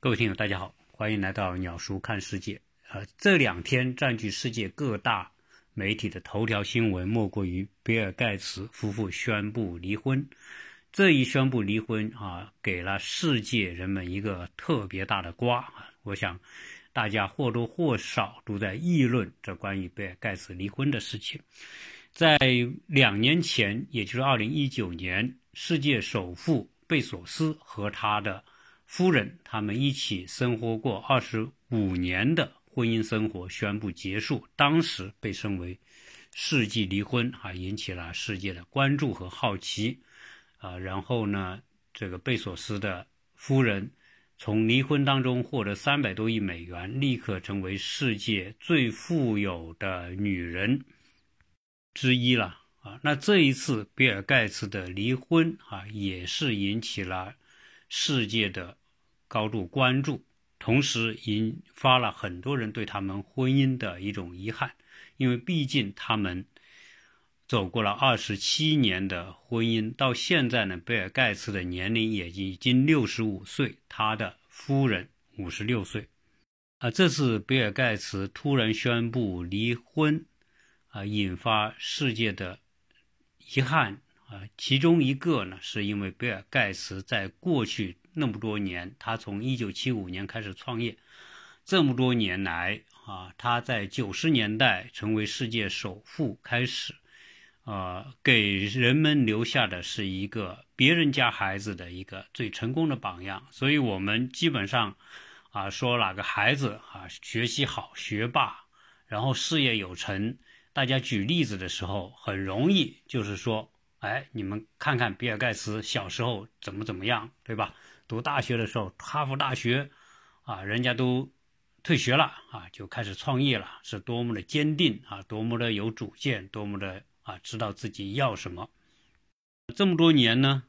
各位听友，大家好，欢迎来到鸟叔看世界。呃，这两天占据世界各大媒体的头条新闻，莫过于比尔盖茨夫妇宣布离婚。这一宣布离婚啊，给了世界人们一个特别大的瓜啊！我想，大家或多或少都在议论这关于比尔盖茨离婚的事情。在两年前，也就是二零一九年，世界首富贝索斯和他的。夫人，他们一起生活过二十五年的婚姻生活宣布结束，当时被称为“世纪离婚”，啊，引起了世界的关注和好奇，啊，然后呢，这个贝索斯的夫人从离婚当中获得三百多亿美元，立刻成为世界最富有的女人之一了，啊，那这一次比尔盖茨的离婚，啊，也是引起了世界的。高度关注，同时引发了很多人对他们婚姻的一种遗憾，因为毕竟他们走过了二十七年的婚姻，到现在呢，比尔盖茨的年龄也已经六十五岁，他的夫人五十六岁。啊，这次比尔盖茨突然宣布离婚，啊，引发世界的遗憾啊，其中一个呢，是因为比尔盖茨在过去。那么多年，他从一九七五年开始创业，这么多年来啊，他在九十年代成为世界首富开始，呃，给人们留下的是一个别人家孩子的一个最成功的榜样。所以，我们基本上啊，说哪个孩子啊学习好、学霸，然后事业有成，大家举例子的时候，很容易就是说，哎，你们看看比尔盖茨小时候怎么怎么样，对吧？读大学的时候，哈佛大学，啊，人家都退学了啊，就开始创业了，是多么的坚定啊，多么的有主见，多么的啊，知道自己要什么。这么多年呢，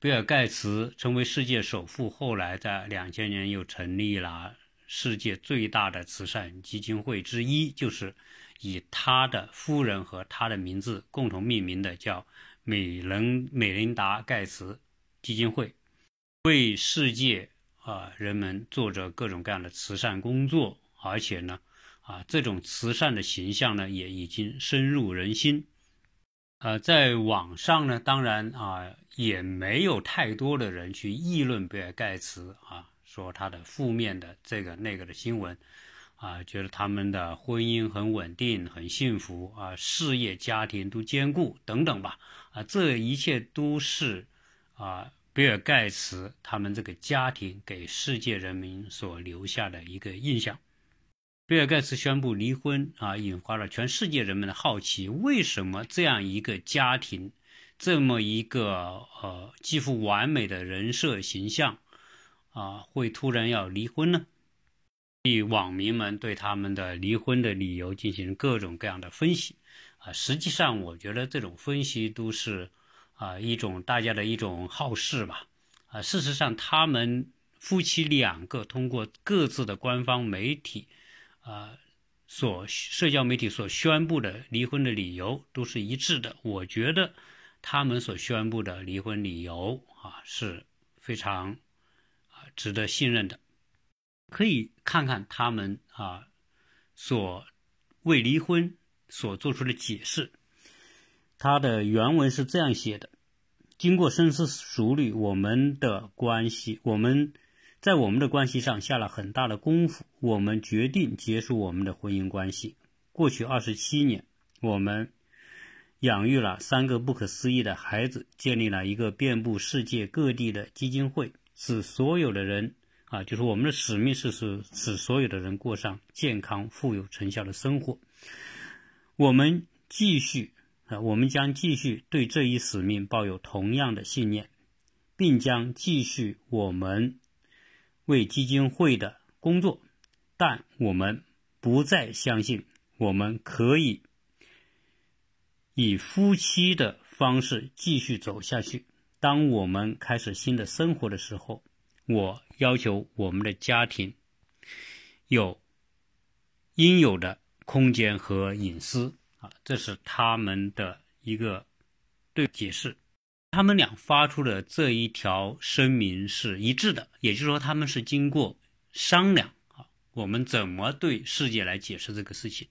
比尔盖茨成为世界首富，后来在两千年又成立了世界最大的慈善基金会之一，就是以他的夫人和他的名字共同命名的，叫美人美琳达盖茨基金会。为世界啊人们做着各种各样的慈善工作，而且呢，啊这种慈善的形象呢也已经深入人心。呃，在网上呢，当然啊也没有太多的人去议论比尔盖茨啊，说他的负面的这个那个的新闻，啊，觉得他们的婚姻很稳定、很幸福啊，事业家庭都兼顾等等吧，啊，这一切都是啊。比尔盖茨他们这个家庭给世界人民所留下的一个印象。比尔盖茨宣布离婚啊，引发了全世界人们的好奇：为什么这样一个家庭，这么一个呃几乎完美的人设形象啊，会突然要离婚呢以？网民们对他们的离婚的理由进行各种各样的分析啊。实际上，我觉得这种分析都是。啊，一种大家的一种好事吧，啊，事实上，他们夫妻两个通过各自的官方媒体，啊，所社交媒体所宣布的离婚的理由都是一致的。我觉得他们所宣布的离婚理由啊是非常啊值得信任的，可以看看他们啊所为离婚所做出的解释。他的原文是这样写的：经过深思熟虑，我们的关系，我们在我们的关系上下了很大的功夫。我们决定结束我们的婚姻关系。过去二十七年，我们养育了三个不可思议的孩子，建立了一个遍布世界各地的基金会，使所有的人啊，就是我们的使命是使使所有的人过上健康、富有、成效的生活。我们继续。啊，我们将继续对这一使命抱有同样的信念，并将继续我们为基金会的工作，但我们不再相信我们可以以夫妻的方式继续走下去。当我们开始新的生活的时候，我要求我们的家庭有应有的空间和隐私。啊，这是他们的一个对解释。他们俩发出的这一条声明是一致的，也就是说，他们是经过商量啊，我们怎么对世界来解释这个事情。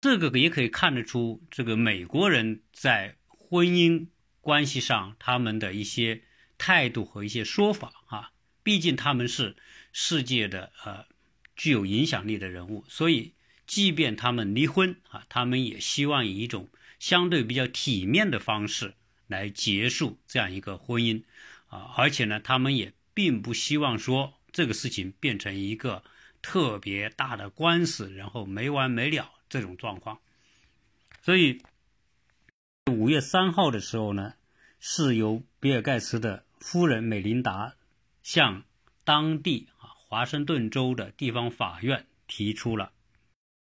这个也可以看得出，这个美国人在婚姻关系上他们的一些态度和一些说法啊。毕竟他们是世界的呃具有影响力的人物，所以即便他们离婚啊，他们也希望以一种相对比较体面的方式来结束这样一个婚姻啊。而且呢，他们也并不希望说这个事情变成一个特别大的官司，然后没完没了。这种状况，所以五月三号的时候呢，是由比尔盖茨的夫人美琳达向当地啊华盛顿州的地方法院提出了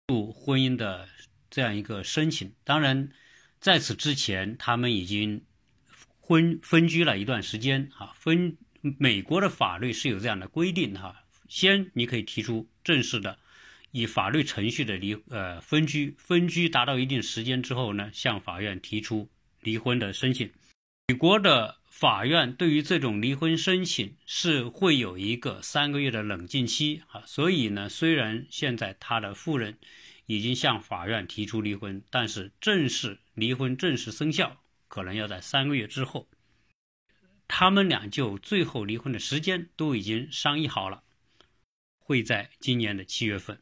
入婚姻的这样一个申请。当然，在此之前，他们已经婚分居了一段时间啊。分美国的法律是有这样的规定哈，先你可以提出正式的。以法律程序的离呃分居，分居达到一定时间之后呢，向法院提出离婚的申请。美国的法院对于这种离婚申请是会有一个三个月的冷静期啊，所以呢，虽然现在他的夫人已经向法院提出离婚，但是正式离婚正式生效可能要在三个月之后。他们俩就最后离婚的时间都已经商议好了，会在今年的七月份。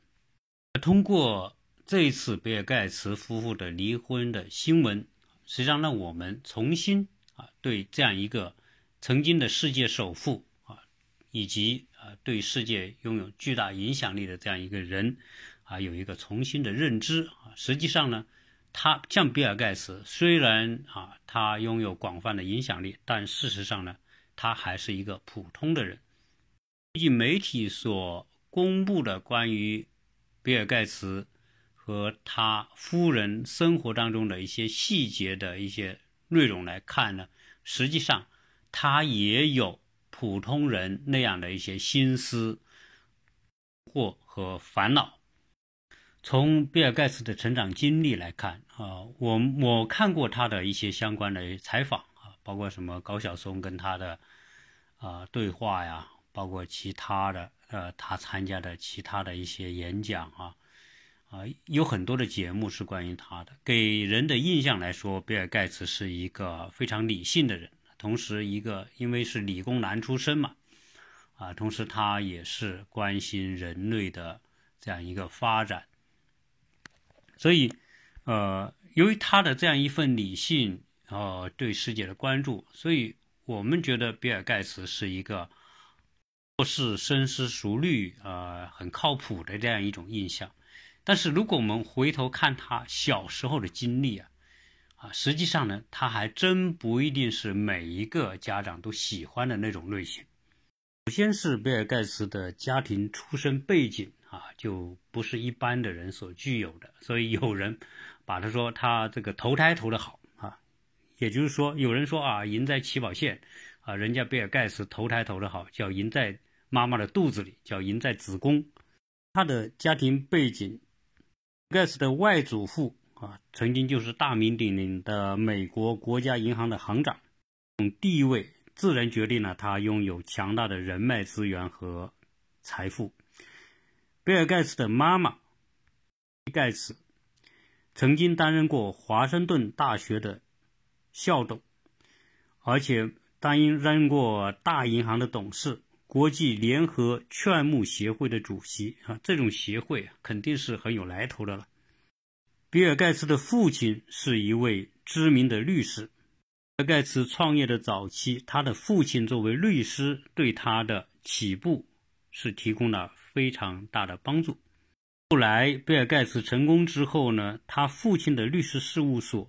通过这一次比尔盖茨夫妇的离婚的新闻，实际上让我们重新啊对这样一个曾经的世界首富啊，以及啊对世界拥有巨大影响力的这样一个人啊有一个重新的认知啊。实际上呢，他像比尔盖茨，虽然啊他拥有广泛的影响力，但事实上呢，他还是一个普通的人。据媒体所公布的关于比尔盖茨和他夫人生活当中的一些细节的一些内容来看呢，实际上他也有普通人那样的一些心思或和烦恼。从比尔盖茨的成长经历来看啊，我我看过他的一些相关的采访啊，包括什么高晓松跟他的啊对话呀，包括其他的。呃，他参加的其他的一些演讲啊，啊，有很多的节目是关于他的。给人的印象来说，比尔盖茨是一个非常理性的人，同时一个因为是理工男出身嘛，啊，同时他也是关心人类的这样一个发展。所以，呃，由于他的这样一份理性，呃，对世界的关注，所以我们觉得比尔盖茨是一个。做事深思熟虑，呃，很靠谱的这样一种印象。但是，如果我们回头看他小时候的经历啊，啊，实际上呢，他还真不一定是每一个家长都喜欢的那种类型。首先是比尔盖茨的家庭出身背景啊，就不是一般的人所具有的。所以有人把他说他这个投胎投的好啊，也就是说，有人说啊，赢在起跑线啊，人家比尔盖茨投胎投的好，叫赢在。妈妈的肚子里叫赢在子宫，他的家庭背景，盖茨的外祖父啊，曾经就是大名鼎鼎的美国国家银行的行长，地位自然决定了他拥有强大的人脉资源和财富。比尔盖茨的妈妈盖茨曾经担任过华盛顿大学的校董，而且担任过大银行的董事。国际联合劝募协会的主席啊，这种协会肯定是很有来头的了。比尔盖茨的父亲是一位知名的律师。比尔盖茨创业的早期，他的父亲作为律师，对他的起步是提供了非常大的帮助。后来，比尔盖茨成功之后呢，他父亲的律师事务所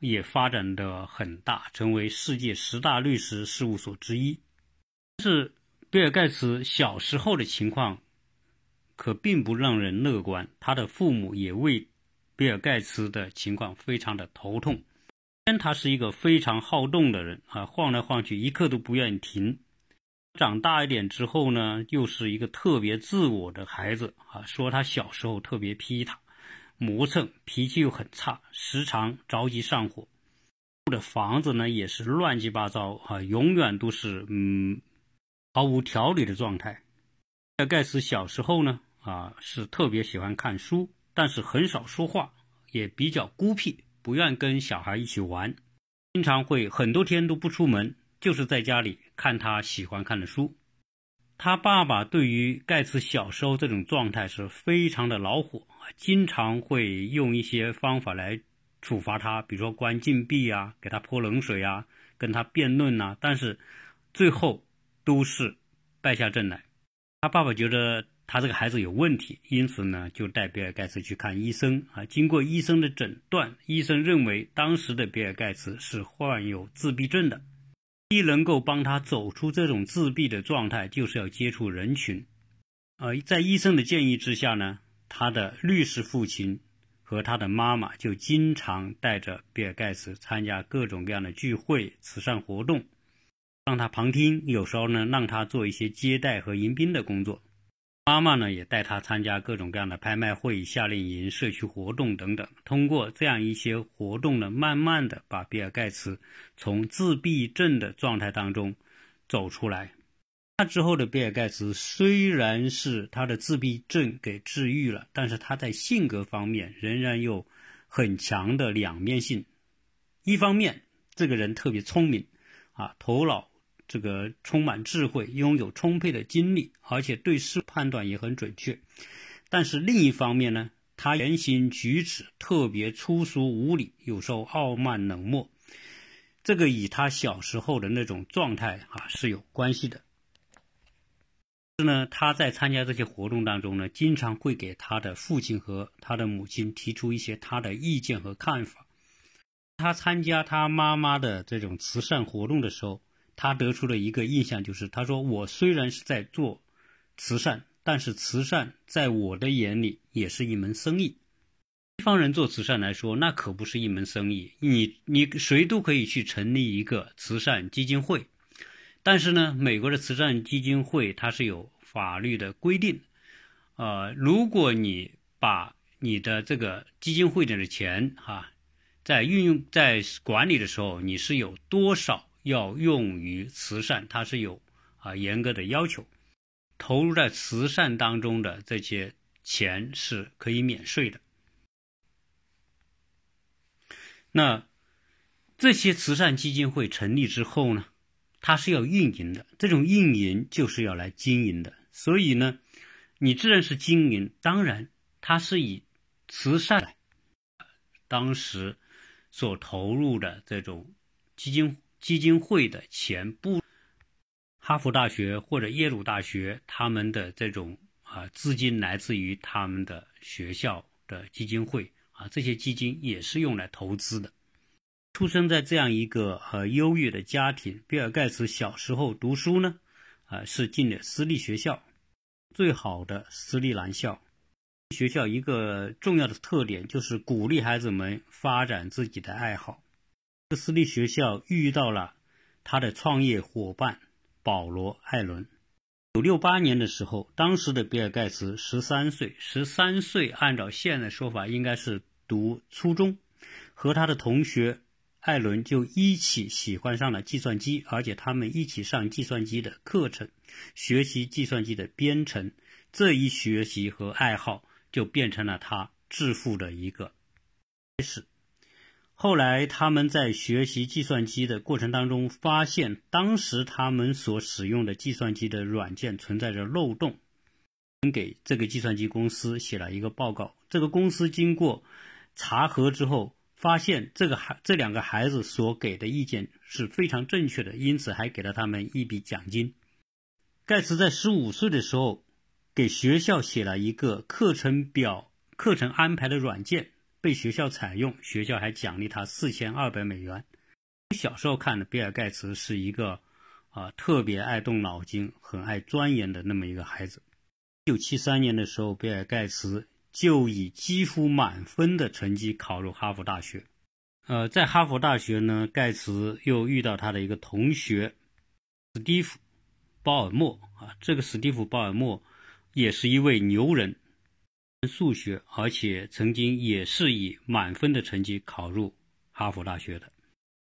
也发展的很大，成为世界十大律师事务所之一。是。比尔盖茨小时候的情况可并不让人乐观，他的父母也为比尔盖茨的情况非常的头痛。先他是一个非常好动的人啊，晃来晃去一刻都不愿意停。长大一点之后呢，又是一个特别自我的孩子啊，说他小时候特别皮他、磨蹭，脾气又很差，时常着急上火。住的房子呢也是乱七八糟啊，永远都是嗯。毫无条理的状态，比尔盖茨小时候呢，啊，是特别喜欢看书，但是很少说话，也比较孤僻，不愿跟小孩一起玩，经常会很多天都不出门，就是在家里看他喜欢看的书。他爸爸对于盖茨小时候这种状态是非常的恼火，经常会用一些方法来处罚他，比如说关禁闭啊，给他泼冷水啊，跟他辩论呐。但是最后都是败下阵来。他爸爸觉得他这个孩子有问题，因此呢就带比尔盖茨去看医生啊。经过医生的诊断，医生认为当时的比尔盖茨是患有自闭症的。一能够帮他走出这种自闭的状态，就是要接触人群。呃，在医生的建议之下呢，他的律师父亲和他的妈妈就经常带着比尔盖茨参加各种各样的聚会、慈善活动，让他旁听。有时候呢，让他做一些接待和迎宾的工作。妈妈呢，也带他参加各种各样的拍卖会、夏令营、社区活动等等。通过这样一些活动呢，慢慢的把比尔盖茨从自闭症的状态当中走出来。那之后的比尔盖茨虽然是他的自闭症给治愈了，但是他在性格方面仍然有很强的两面性。一方面，这个人特别聪明，啊，头脑。这个充满智慧，拥有充沛的精力，而且对事判断也很准确。但是另一方面呢，他言行举止特别粗俗无礼，有时候傲慢冷漠。这个与他小时候的那种状态啊是有关系的。是呢，他在参加这些活动当中呢，经常会给他的父亲和他的母亲提出一些他的意见和看法。他参加他妈妈的这种慈善活动的时候。他得出了一个印象，就是他说：“我虽然是在做慈善，但是慈善在我的眼里也是一门生意。西方人做慈善来说，那可不是一门生意。你你谁都可以去成立一个慈善基金会，但是呢，美国的慈善基金会它是有法律的规定。呃，如果你把你的这个基金会里的钱哈，在运用在管理的时候，你是有多少？”要用于慈善，它是有啊严格的要求。投入在慈善当中的这些钱是可以免税的。那这些慈善基金会成立之后呢，它是要运营的。这种运营就是要来经营的。所以呢，你自然是经营，当然它是以慈善当时所投入的这种基金。基金会的钱不，哈佛大学或者耶鲁大学，他们的这种啊资金来自于他们的学校的基金会啊，这些基金也是用来投资的。出生在这样一个呃优越的家庭，比尔盖茨小时候读书呢，啊是进了私立学校，最好的私立男校。学校一个重要的特点就是鼓励孩子们发展自己的爱好。私立学校遇到了他的创业伙伴保罗·艾伦。九六八年的时候，当时的比尔·盖茨十三岁，十三岁按照现在说法应该是读初中，和他的同学艾伦就一起喜欢上了计算机，而且他们一起上计算机的课程，学习计算机的编程。这一学习和爱好就变成了他致富的一个开始。后来，他们在学习计算机的过程当中，发现当时他们所使用的计算机的软件存在着漏洞，给这个计算机公司写了一个报告。这个公司经过查核之后，发现这个孩这两个孩子所给的意见是非常正确的，因此还给了他们一笔奖金。盖茨在十五岁的时候，给学校写了一个课程表、课程安排的软件。被学校采用，学校还奖励他四千二百美元。小时候看的比尔盖茨是一个啊特别爱动脑筋、很爱钻研的那么一个孩子。一九七三年的时候，比尔盖茨就以几乎满分的成绩考入哈佛大学。呃，在哈佛大学呢，盖茨又遇到他的一个同学史蒂夫·鲍尔默啊，这个史蒂夫·鲍尔默也是一位牛人。数学，而且曾经也是以满分的成绩考入哈佛大学的。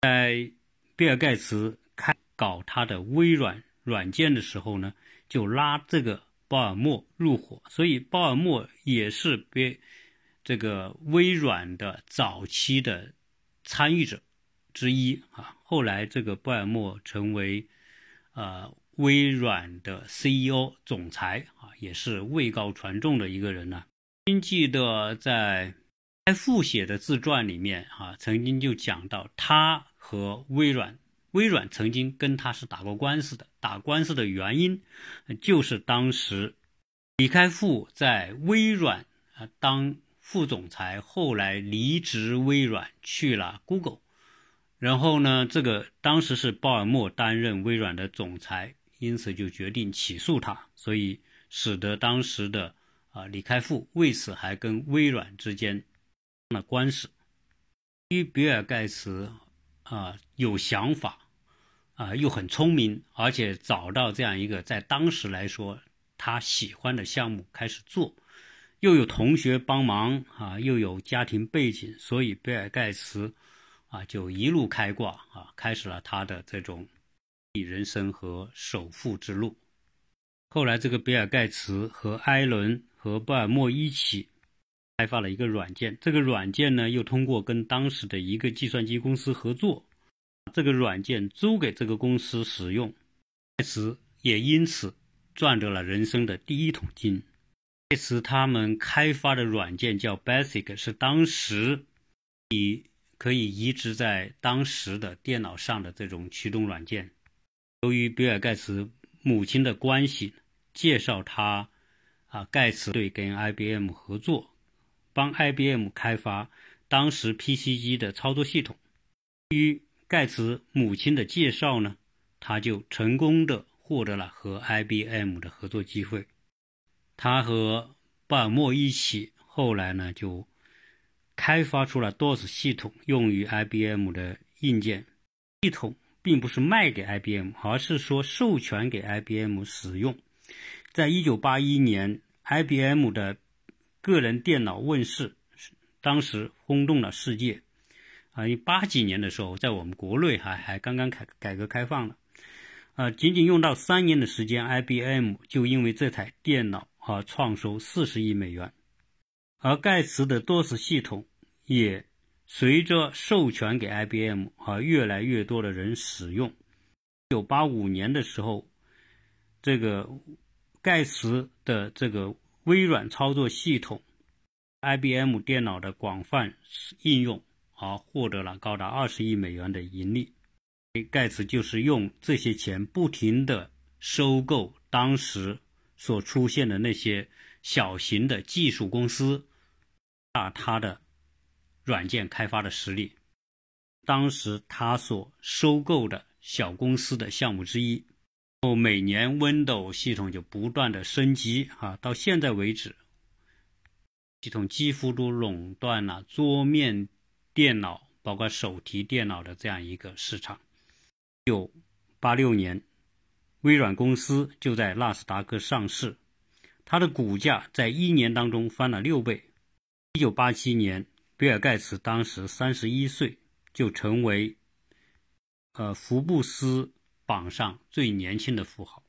在比尔盖茨开搞他的微软软件的时候呢，就拉这个鲍尔默入伙，所以鲍尔默也是别这个微软的早期的参与者之一啊。后来这个鲍尔默成为呃微软的 CEO 总裁啊，也是位高权重的一个人呢。经记得在开复写的自传里面啊，曾经就讲到他和微软。微软曾经跟他是打过官司的，打官司的原因就是当时李开复在微软啊当副总裁，后来离职微软去了 Google，然后呢，这个当时是鲍尔默担任微软的总裁，因此就决定起诉他，所以使得当时的啊李开复为此还跟微软之间了官司。因为比尔盖茨啊有想法。啊，又很聪明，而且找到这样一个在当时来说他喜欢的项目开始做，又有同学帮忙啊，又有家庭背景，所以比尔盖茨啊就一路开挂啊，开始了他的这种人生和首富之路。后来，这个比尔盖茨和艾伦和鲍尔默一起开发了一个软件，这个软件呢又通过跟当时的一个计算机公司合作。这个软件租给这个公司使用，盖茨也因此赚得了人生的第一桶金。盖茨他们开发的软件叫 Basic，是当时以可以移植在当时的电脑上的这种驱动软件。由于比尔盖茨母亲的关系，介绍他啊，盖茨对跟 IBM 合作，帮 IBM 开发当时 PC 机的操作系统。于盖茨母亲的介绍呢，他就成功的获得了和 IBM 的合作机会。他和鲍尔默一起，后来呢就开发出了 DOS 系统，用于 IBM 的硬件系统，并不是卖给 IBM，而是说授权给 IBM 使用。在一九八一年，IBM 的个人电脑问世，当时轰动了世界。啊，一八几年的时候，在我们国内还还刚刚改改革开放了，呃，仅仅用到三年的时间，IBM 就因为这台电脑啊创收四十亿美元，而盖茨的 DOS 系统也随着授权给 IBM 啊，越来越多的人使用。一九八五年的时候，这个盖茨的这个微软操作系统，IBM 电脑的广泛应用。而获得了高达二十亿美元的盈利。盖茨就是用这些钱不停的收购当时所出现的那些小型的技术公司，大他的软件开发的实力。当时他所收购的小公司的项目之一，后每年 Windows 系统就不断的升级啊，到现在为止，系统几乎都垄断了桌面。电脑包括手提电脑的这样一个市场。一九八六年，微软公司就在纳斯达克上市，它的股价在一年当中翻了六倍。一九八七年，比尔盖茨当时三十一岁，就成为呃福布斯榜上最年轻的富豪。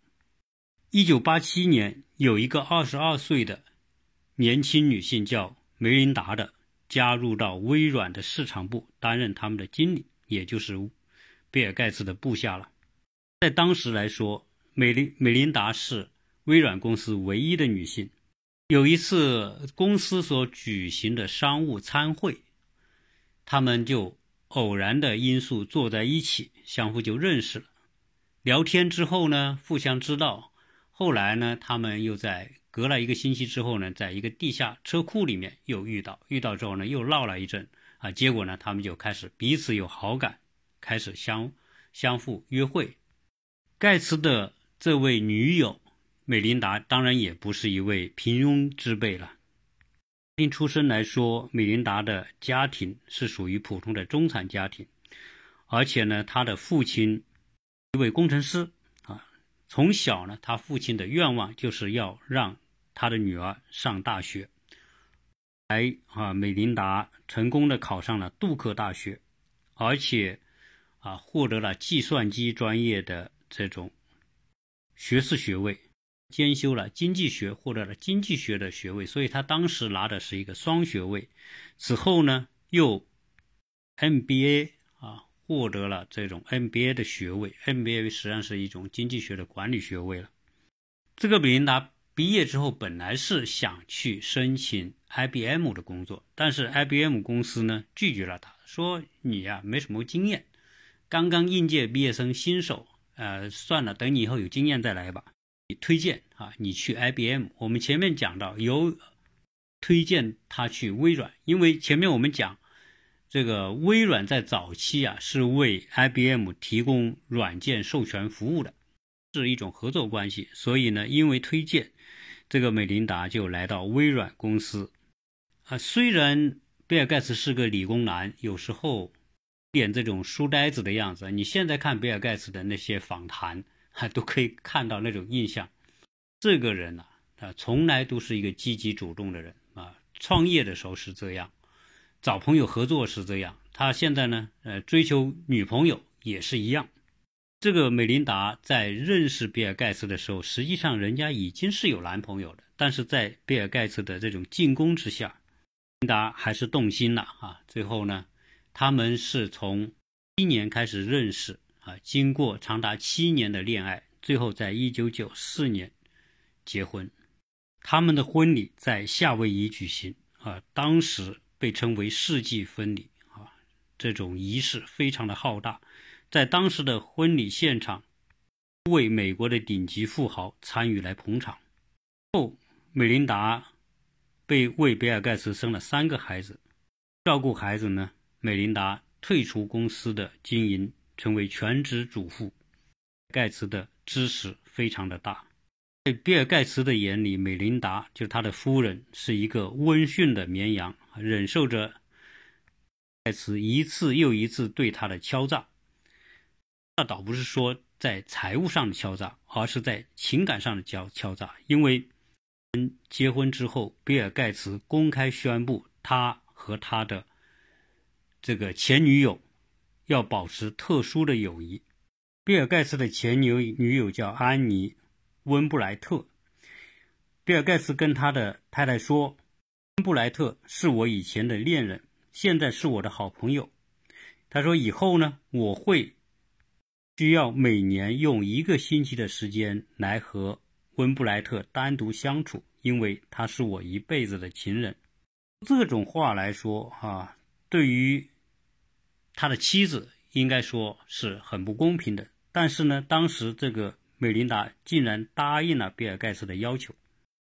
一九八七年，有一个二十二岁的年轻女性叫梅琳达的。加入到微软的市场部担任他们的经理，也就是比尔盖茨的部下了。在当时来说，美琳美琳达是微软公司唯一的女性。有一次公司所举行的商务参会，他们就偶然的因素坐在一起，相互就认识了。聊天之后呢，互相知道。后来呢，他们又在。隔了一个星期之后呢，在一个地下车库里面又遇到，遇到之后呢又闹了一阵啊，结果呢他们就开始彼此有好感，开始相相互约会。盖茨的这位女友美琳达当然也不是一位平庸之辈了。从出身来说，美琳达的家庭是属于普通的中产家庭，而且呢，她的父亲一位工程师啊，从小呢，他父亲的愿望就是要让。他的女儿上大学，来啊，美琳达成功的考上了杜克大学，而且啊，获得了计算机专业的这种学士学位。兼修了经济学，获得了经济学的学位，所以他当时拿的是一个双学位。此后呢，又 MBA，获得了这种 MBA 的学位。MBA 实际上是一种经济学的管理学位了。这个米琳达毕业之后，本来是想去申请 IBM 的工作，但是 IBM 公司呢拒绝了他，说你呀没什么经验，刚刚应届毕业生新手，呃，算了，等你以后有经验再来吧。推荐啊，你去 IBM。我们前面讲到，有推荐他去微软，因为前面我们讲，这个微软在早期啊是为 IBM 提供软件授权服务的，是一种合作关系。所以呢，因为推荐，这个美琳达就来到微软公司。啊，虽然比尔盖茨是个理工男，有时候点这种书呆子的样子。你现在看比尔盖茨的那些访谈。还都可以看到那种印象，这个人呢，啊，从来都是一个积极主动的人啊。创业的时候是这样，找朋友合作是这样。他现在呢，呃，追求女朋友也是一样。这个美琳达在认识比尔盖茨的时候，实际上人家已经是有男朋友的，但是在比尔盖茨的这种进攻之下，琳达还是动心了啊。最后呢，他们是从一年开始认识。啊，经过长达七年的恋爱，最后在一九九四年结婚。他们的婚礼在夏威夷举行，啊，当时被称为世纪婚礼，啊，这种仪式非常的浩大。在当时的婚礼现场，为美国的顶级富豪参与来捧场。后，美琳达被为比尔盖茨生了三个孩子，照顾孩子呢，美琳达退出公司的经营。成为全职主妇，盖茨的支持非常的大。在比尔盖茨的眼里，美琳达就是他的夫人，是一个温驯的绵羊，忍受着盖茨一次又一次对他的敲诈。那倒不是说在财务上的敲诈，而是在情感上的敲敲诈。因为结婚之后，比尔盖茨公开宣布他和他的这个前女友。要保持特殊的友谊。比尔盖茨的前女女友叫安妮·温布莱特。比尔盖茨跟他的太太说：“温布莱特是我以前的恋人，现在是我的好朋友。”他说：“以后呢，我会需要每年用一个星期的时间来和温布莱特单独相处，因为他是我一辈子的情人。”这种话来说，哈，对于。他的妻子应该说是很不公平的，但是呢，当时这个美琳达竟然答应了比尔盖茨的要求。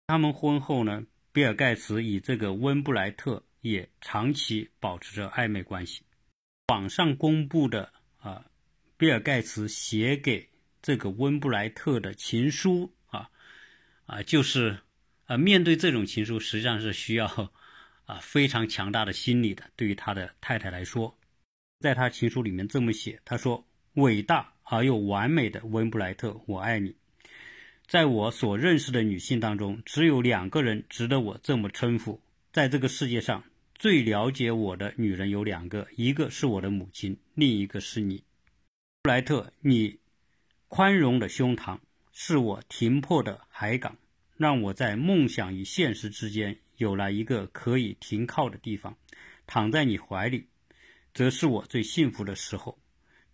他们婚后呢，比尔盖茨与这个温布莱特也长期保持着暧昧关系。网上公布的啊，比尔盖茨写给这个温布莱特的情书啊啊，就是啊，面对这种情书，实际上是需要啊非常强大的心理的。对于他的太太来说。在他情书里面这么写，他说：“伟大而又完美的温布莱特，我爱你。在我所认识的女性当中，只有两个人值得我这么称呼。在这个世界上，最了解我的女人有两个，一个是我的母亲，另一个是你，布莱特。你宽容的胸膛是我停泊的海港，让我在梦想与现实之间有了一个可以停靠的地方，躺在你怀里。”则是我最幸福的时候，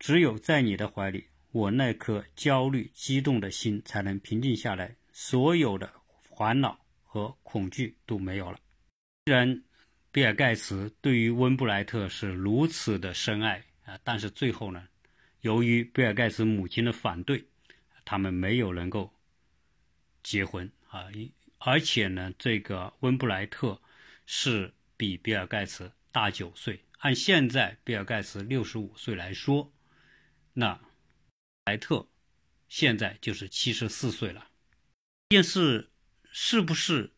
只有在你的怀里，我那颗焦虑、激动的心才能平静下来，所有的烦恼和恐惧都没有了。虽然比尔盖茨对于温布莱特是如此的深爱啊，但是最后呢，由于比尔盖茨母亲的反对，他们没有能够结婚啊。而且呢，这个温布莱特是比比尔盖茨大九岁。按现在比尔盖茨六十五岁来说，那莱特现在就是七十四岁了。这件事是不是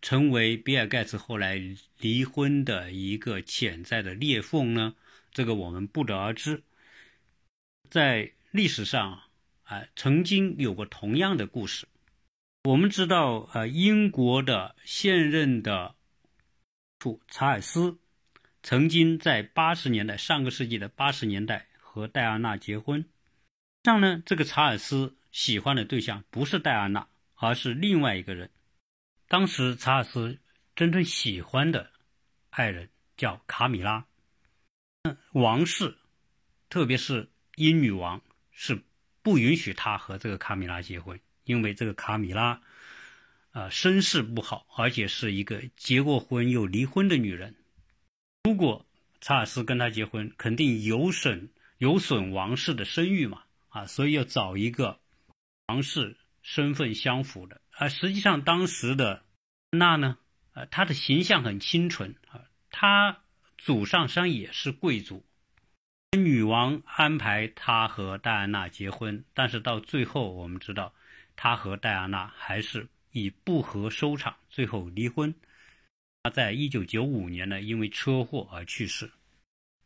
成为比尔盖茨后来离婚的一个潜在的裂缝呢？这个我们不得而知。在历史上啊，曾经有过同样的故事。我们知道，呃，英国的现任的处查尔斯。曾经在八十年代，上个世纪的八十年代和戴安娜结婚。上呢，这个查尔斯喜欢的对象不是戴安娜，而是另外一个人。当时查尔斯真正喜欢的爱人叫卡米拉，王室，特别是英女王是不允许他和这个卡米拉结婚，因为这个卡米拉，啊，身世不好，而且是一个结过婚又离婚的女人。如果查尔斯跟她结婚，肯定有损有损王室的声誉嘛，啊，所以要找一个王室身份相符的。啊，实际上当时的那呢，呃，她的形象很清纯啊，她祖上山也是贵族，女王安排她和戴安娜结婚，但是到最后我们知道，她和戴安娜还是以不和收场，最后离婚。他在一九九五年呢，因为车祸而去世。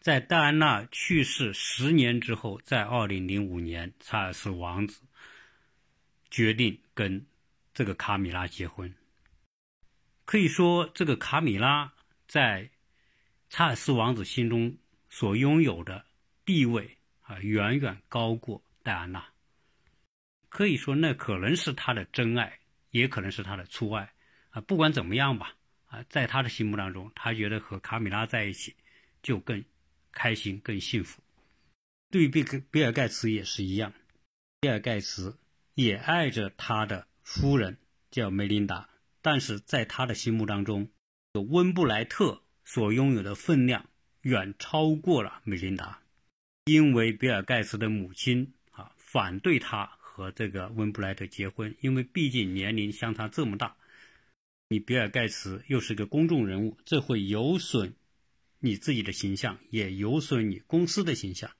在戴安娜去世十年之后，在二零零五年，查尔斯王子决定跟这个卡米拉结婚。可以说，这个卡米拉在查尔斯王子心中所拥有的地位啊，远远高过戴安娜。可以说，那可能是他的真爱，也可能是他的初爱啊。不管怎么样吧。啊，在他的心目当中，他觉得和卡米拉在一起就更开心、更幸福。对于比比尔盖茨也是一样，比尔盖茨也爱着他的夫人叫梅琳达，但是在他的心目当中，温布莱特所拥有的分量远超过了梅琳达，因为比尔盖茨的母亲啊反对他和这个温布莱特结婚，因为毕竟年龄相差这么大。你比尔盖茨又是个公众人物，这会有损你自己的形象，也有损你公司的形象。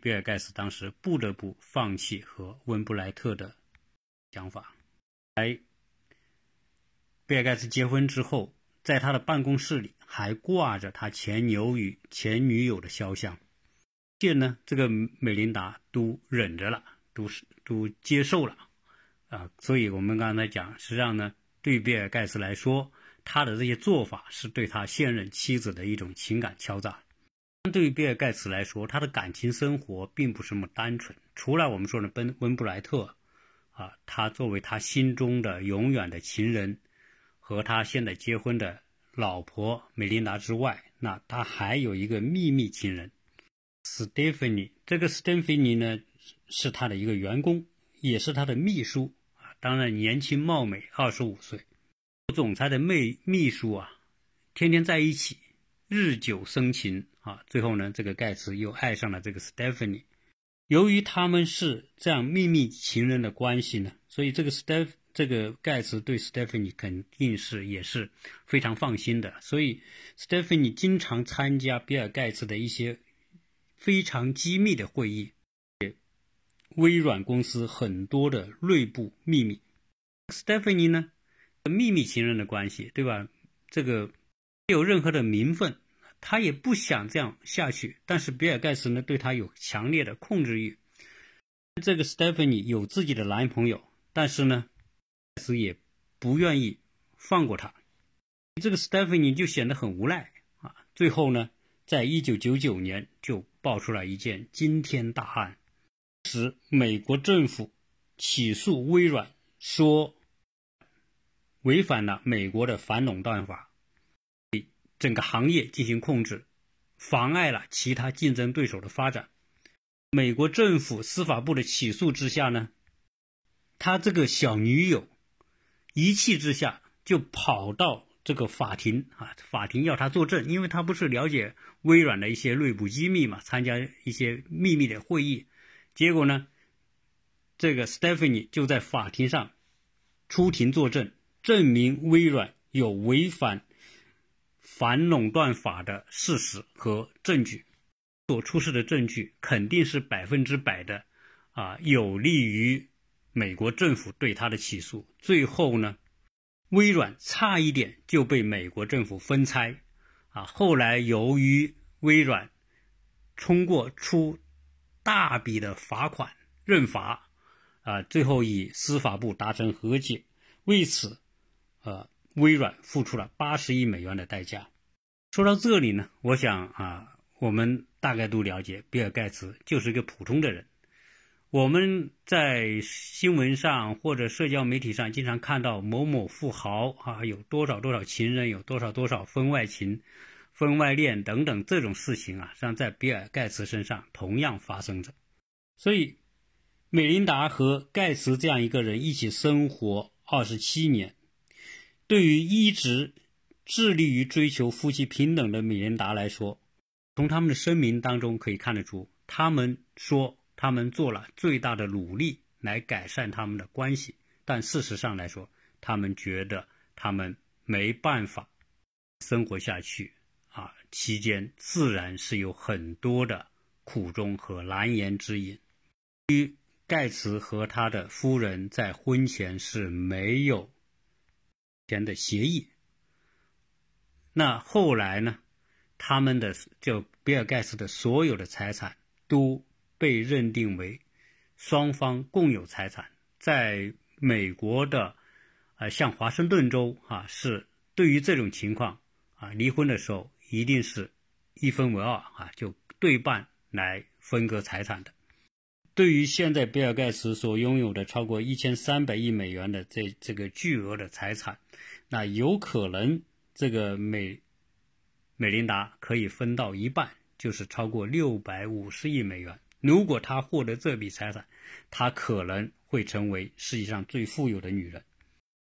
比尔盖茨当时不得不放弃和温布莱特的想法。哎，比尔盖茨结婚之后，在他的办公室里还挂着他前牛与前女友的肖像，这呢，这个美琳达都忍着了，都是都接受了啊。所以我们刚才讲，实际上呢。对比尔盖茨来说，他的这些做法是对他现任妻子的一种情感敲诈。对于比尔盖茨来说，他的感情生活并不是那么单纯。除了我们说的温温布莱特，啊，他作为他心中的永远的情人，和他现在结婚的老婆美琳达之外，那他还有一个秘密情人，斯蒂芬妮。这个斯蒂芬妮呢，是他的一个员工，也是他的秘书啊。当然，年轻貌美，二十五岁，总裁的秘秘书啊，天天在一起，日久生情啊。最后呢，这个盖茨又爱上了这个 Stephanie。由于他们是这样秘密情人的关系呢，所以这个 Step 这个盖茨对 Stephanie 肯定是也是非常放心的。所以 Stephanie 经常参加比尔盖茨的一些非常机密的会议。微软公司很多的内部秘密，Stephanie 呢，秘密情人的关系，对吧？这个没有任何的名分，他也不想这样下去。但是比尔盖茨呢，对他有强烈的控制欲。这个 Stephanie 有自己的男朋友，但是呢，盖茨也不愿意放过他。这个 Stephanie 就显得很无奈啊。最后呢，在一九九九年就爆出了一件惊天大案。时，美国政府起诉微软，说违反了美国的反垄断法，对整个行业进行控制，妨碍了其他竞争对手的发展。美国政府司法部的起诉之下呢，他这个小女友一气之下就跑到这个法庭啊，法庭要他作证，因为他不是了解微软的一些内部机密嘛，参加一些秘密的会议。结果呢，这个 Stephanie 就在法庭上出庭作证，证明微软有违反反垄断法的事实和证据，所出示的证据肯定是百分之百的啊，有利于美国政府对他的起诉。最后呢，微软差一点就被美国政府分拆啊。后来由于微软通过出大笔的罚款认罚，啊，最后与司法部达成和解。为此，呃，微软付出了八十亿美元的代价。说到这里呢，我想啊，我们大概都了解，比尔盖茨就是一个普通的人。我们在新闻上或者社交媒体上经常看到某某富豪啊有多少多少情人，有多少多少婚外情、婚外恋等等这种事情啊，实际上在比尔盖茨身上同样发生着。所以，美琳达和盖茨这样一个人一起生活二十七年，对于一直致力于追求夫妻平等的美琳达来说，从他们的声明当中可以看得出，他们说。他们做了最大的努力来改善他们的关系，但事实上来说，他们觉得他们没办法生活下去啊。期间自然是有很多的苦衷和难言之隐。于盖茨和他的夫人在婚前是没有钱的协议，那后来呢？他们的就比尔盖茨的所有的财产都。被认定为双方共有财产，在美国的，呃，像华盛顿州啊，是对于这种情况啊，离婚的时候一定是一分为二啊，就对半来分割财产的。对于现在比尔盖茨所拥有的超过一千三百亿美元的这这个巨额的财产，那有可能这个美美琳达可以分到一半，就是超过六百五十亿美元。如果她获得这笔财产，她可能会成为世界上最富有的女人。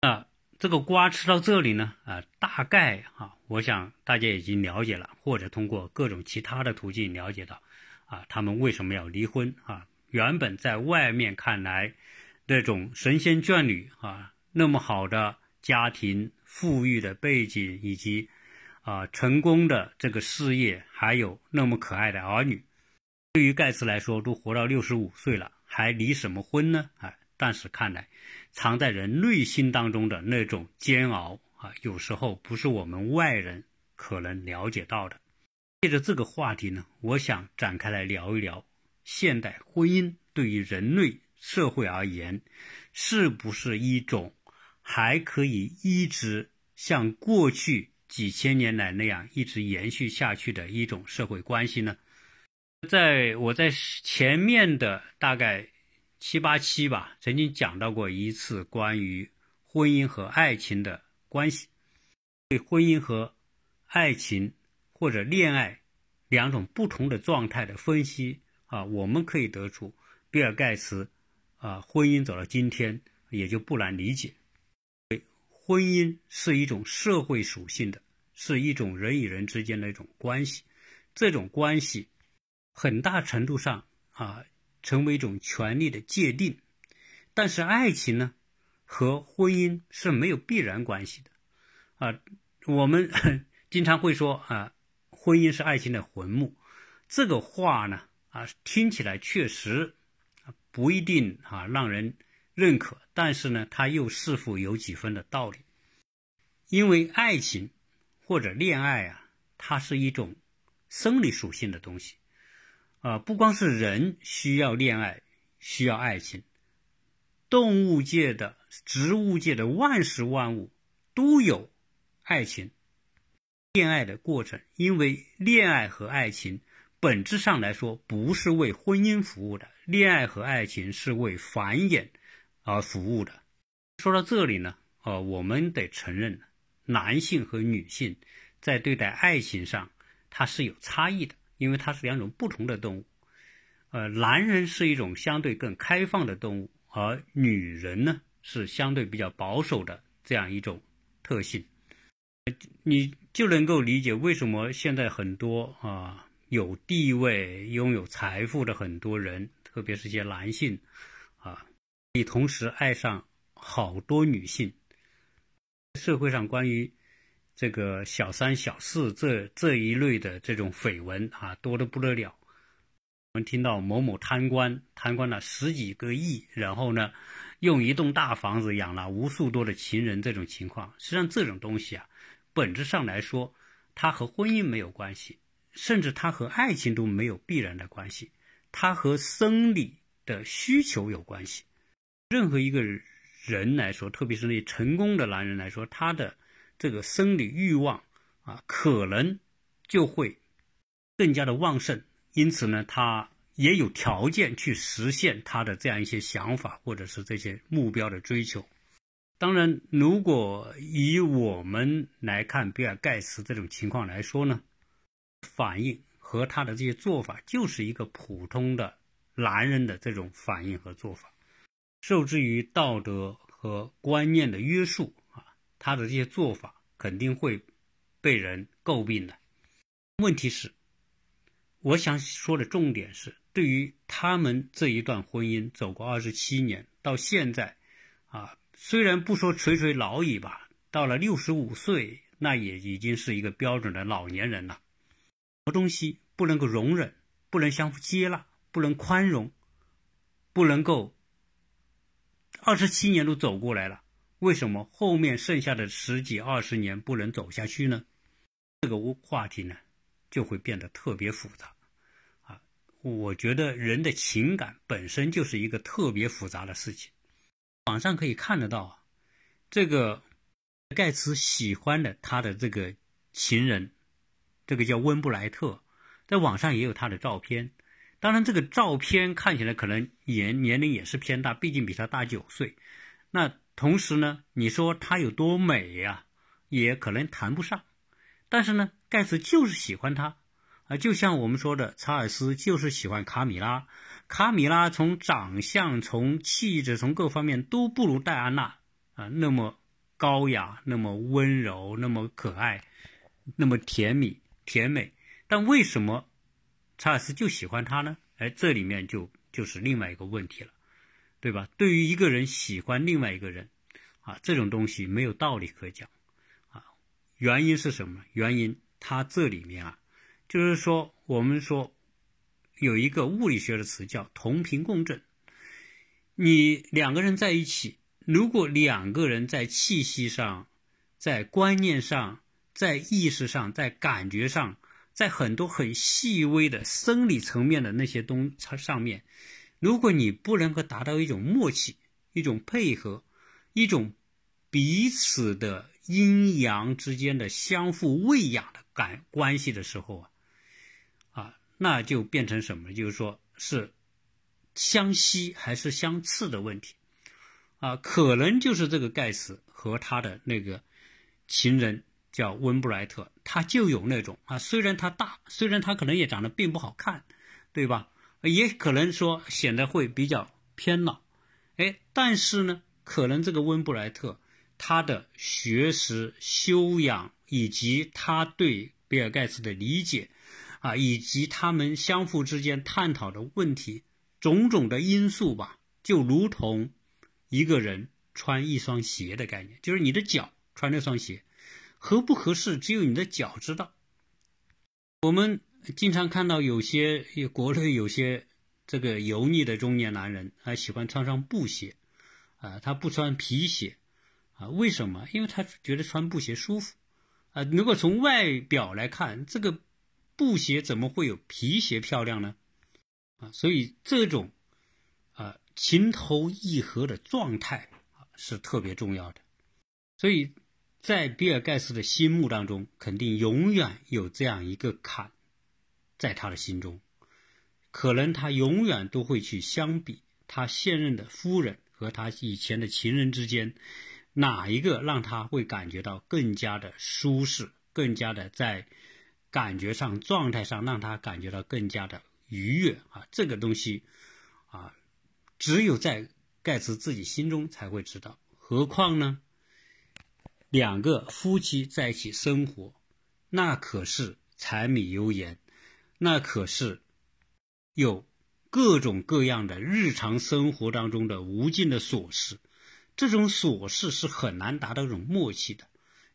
那这个瓜吃到这里呢？啊，大概啊，我想大家已经了解了，或者通过各种其他的途径了解到，啊，他们为什么要离婚？啊，原本在外面看来，那种神仙眷侣啊，那么好的家庭、富裕的背景以及啊成功的这个事业，还有那么可爱的儿女。对于盖茨来说，都活到六十五岁了，还离什么婚呢？啊！但是看来，藏在人内心当中的那种煎熬啊，有时候不是我们外人可能了解到的。借着这个话题呢，我想展开来聊一聊，现代婚姻对于人类社会而言，是不是一种还可以一直像过去几千年来那样一直延续下去的一种社会关系呢？在我在前面的大概七八期吧，曾经讲到过一次关于婚姻和爱情的关系，对婚姻和爱情或者恋爱两种不同的状态的分析啊，我们可以得出，比尔盖茨啊，婚姻走到今天也就不难理解，婚姻是一种社会属性的，是一种人与人之间的一种关系，这种关系。很大程度上啊，成为一种权利的界定，但是爱情呢，和婚姻是没有必然关系的，啊，我们 经常会说啊，婚姻是爱情的坟墓，这个话呢，啊，听起来确实不一定啊让人认可，但是呢，它又似乎有几分的道理，因为爱情或者恋爱啊，它是一种生理属性的东西。啊，不光是人需要恋爱，需要爱情，动物界的、植物界的万事万物都有爱情、恋爱的过程。因为恋爱和爱情本质上来说不是为婚姻服务的，恋爱和爱情是为繁衍而服务的。说到这里呢，呃，我们得承认，男性和女性在对待爱情上，它是有差异的。因为它是两种不同的动物，呃，男人是一种相对更开放的动物，而女人呢是相对比较保守的这样一种特性，你就能够理解为什么现在很多啊有地位、拥有财富的很多人，特别是些男性啊，你同时爱上好多女性，社会上关于。这个小三、小四这这一类的这种绯闻啊，多得不得了。我们听到某某贪官贪官了十几个亿，然后呢，用一栋大房子养了无数多的情人，这种情况，实际上这种东西啊，本质上来说，它和婚姻没有关系，甚至它和爱情都没有必然的关系，它和生理的需求有关系。任何一个人来说，特别是那成功的男人来说，他的。这个生理欲望啊，可能就会更加的旺盛，因此呢，他也有条件去实现他的这样一些想法或者是这些目标的追求。当然，如果以我们来看比尔盖茨这种情况来说呢，反应和他的这些做法就是一个普通的男人的这种反应和做法，受制于道德和观念的约束啊，他的这些做法肯定会被人诟病的。问题是，我想说的重点是。对于他们这一段婚姻走过二十七年，到现在，啊，虽然不说垂垂老矣吧，到了六十五岁，那也已经是一个标准的老年人了。什么东西不能够容忍，不能相互接纳，不能宽容，不能够二十七年都走过来了，为什么后面剩下的十几二十年不能走下去呢？这个话题呢，就会变得特别复杂啊。我觉得人的情感本身就是一个特别复杂的事情。网上可以看得到啊，这个盖茨喜欢的他的这个情人，这个叫温布莱特，在网上也有他的照片。当然，这个照片看起来可能年年龄也是偏大，毕竟比他大九岁。那同时呢，你说她有多美呀，也可能谈不上。但是呢，盖茨就是喜欢她。啊，就像我们说的，查尔斯就是喜欢卡米拉。卡米拉从长相、从气质、从各方面都不如戴安娜啊那么高雅、那么温柔、那么可爱、那么甜蜜甜美。但为什么查尔斯就喜欢她呢？哎，这里面就就是另外一个问题了，对吧？对于一个人喜欢另外一个人，啊，这种东西没有道理可讲，啊，原因是什么？原因他这里面啊。就是说，我们说有一个物理学的词叫同频共振。你两个人在一起，如果两个人在气息上、在观念上、在意识上、在感觉上，在很多很细微的生理层面的那些东上面，如果你不能够达到一种默契、一种配合、一种彼此的阴阳之间的相互喂养的感关系的时候啊。啊那就变成什么？就是说是相吸还是相斥的问题啊？可能就是这个盖茨和他的那个情人叫温布莱特，他就有那种啊，虽然他大，虽然他可能也长得并不好看，对吧？也可能说显得会比较偏老，哎，但是呢，可能这个温布莱特他的学识修养以及他对比尔盖茨的理解。啊，以及他们相互之间探讨的问题，种种的因素吧，就如同一个人穿一双鞋的概念，就是你的脚穿那双鞋合不合适，只有你的脚知道。我们经常看到有些国内有些这个油腻的中年男人，他喜欢穿上布鞋，啊，他不穿皮鞋，啊，为什么？因为他觉得穿布鞋舒服，啊，如果从外表来看，这个。布鞋怎么会有皮鞋漂亮呢？啊，所以这种啊情投意合的状态啊是特别重要的。所以在比尔盖茨的心目当中，肯定永远有这样一个坎，在他的心中，可能他永远都会去相比他现任的夫人和他以前的情人之间，哪一个让他会感觉到更加的舒适，更加的在。感觉上、状态上，让他感觉到更加的愉悦啊！这个东西啊，只有在盖茨自己心中才会知道。何况呢，两个夫妻在一起生活，那可是柴米油盐，那可是有各种各样的日常生活当中的无尽的琐事。这种琐事是很难达到一种默契的，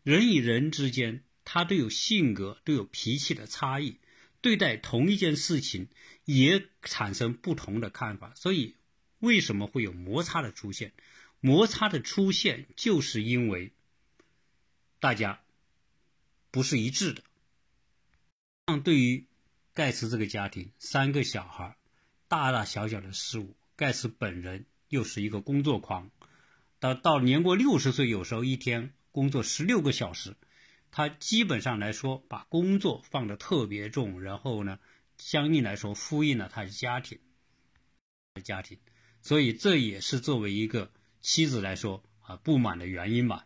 人与人之间。他都有性格，都有脾气的差异，对待同一件事情也产生不同的看法。所以，为什么会有摩擦的出现？摩擦的出现就是因为大家不是一致的。像对于盖茨这个家庭，三个小孩，大大小小的事物，盖茨本人又是一个工作狂，到到年过六十岁，有时候一天工作十六个小时。他基本上来说，把工作放得特别重，然后呢，相应来说呼应了他的家庭，家庭，所以这也是作为一个妻子来说啊不满的原因吧。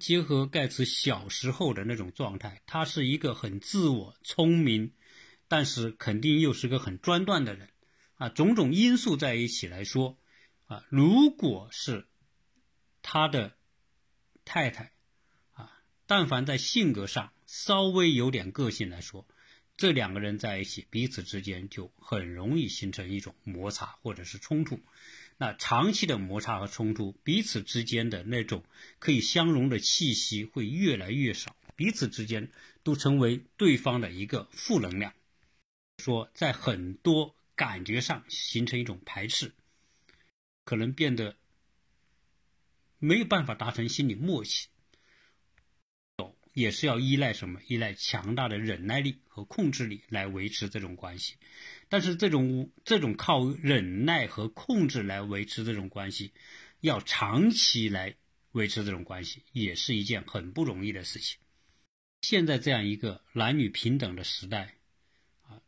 结合盖茨小时候的那种状态，他是一个很自我、聪明，但是肯定又是个很专断的人，啊，种种因素在一起来说，啊，如果是他的太太，啊，但凡在性格上稍微有点个性来说，这两个人在一起，彼此之间就很容易形成一种摩擦或者是冲突。那长期的摩擦和冲突，彼此之间的那种可以相融的气息会越来越少，彼此之间都成为对方的一个负能量，说在很多感觉上形成一种排斥，可能变得没有办法达成心理默契。也是要依赖什么？依赖强大的忍耐力和控制力来维持这种关系。但是这种这种靠忍耐和控制来维持这种关系，要长期来维持这种关系，也是一件很不容易的事情。现在这样一个男女平等的时代，啊，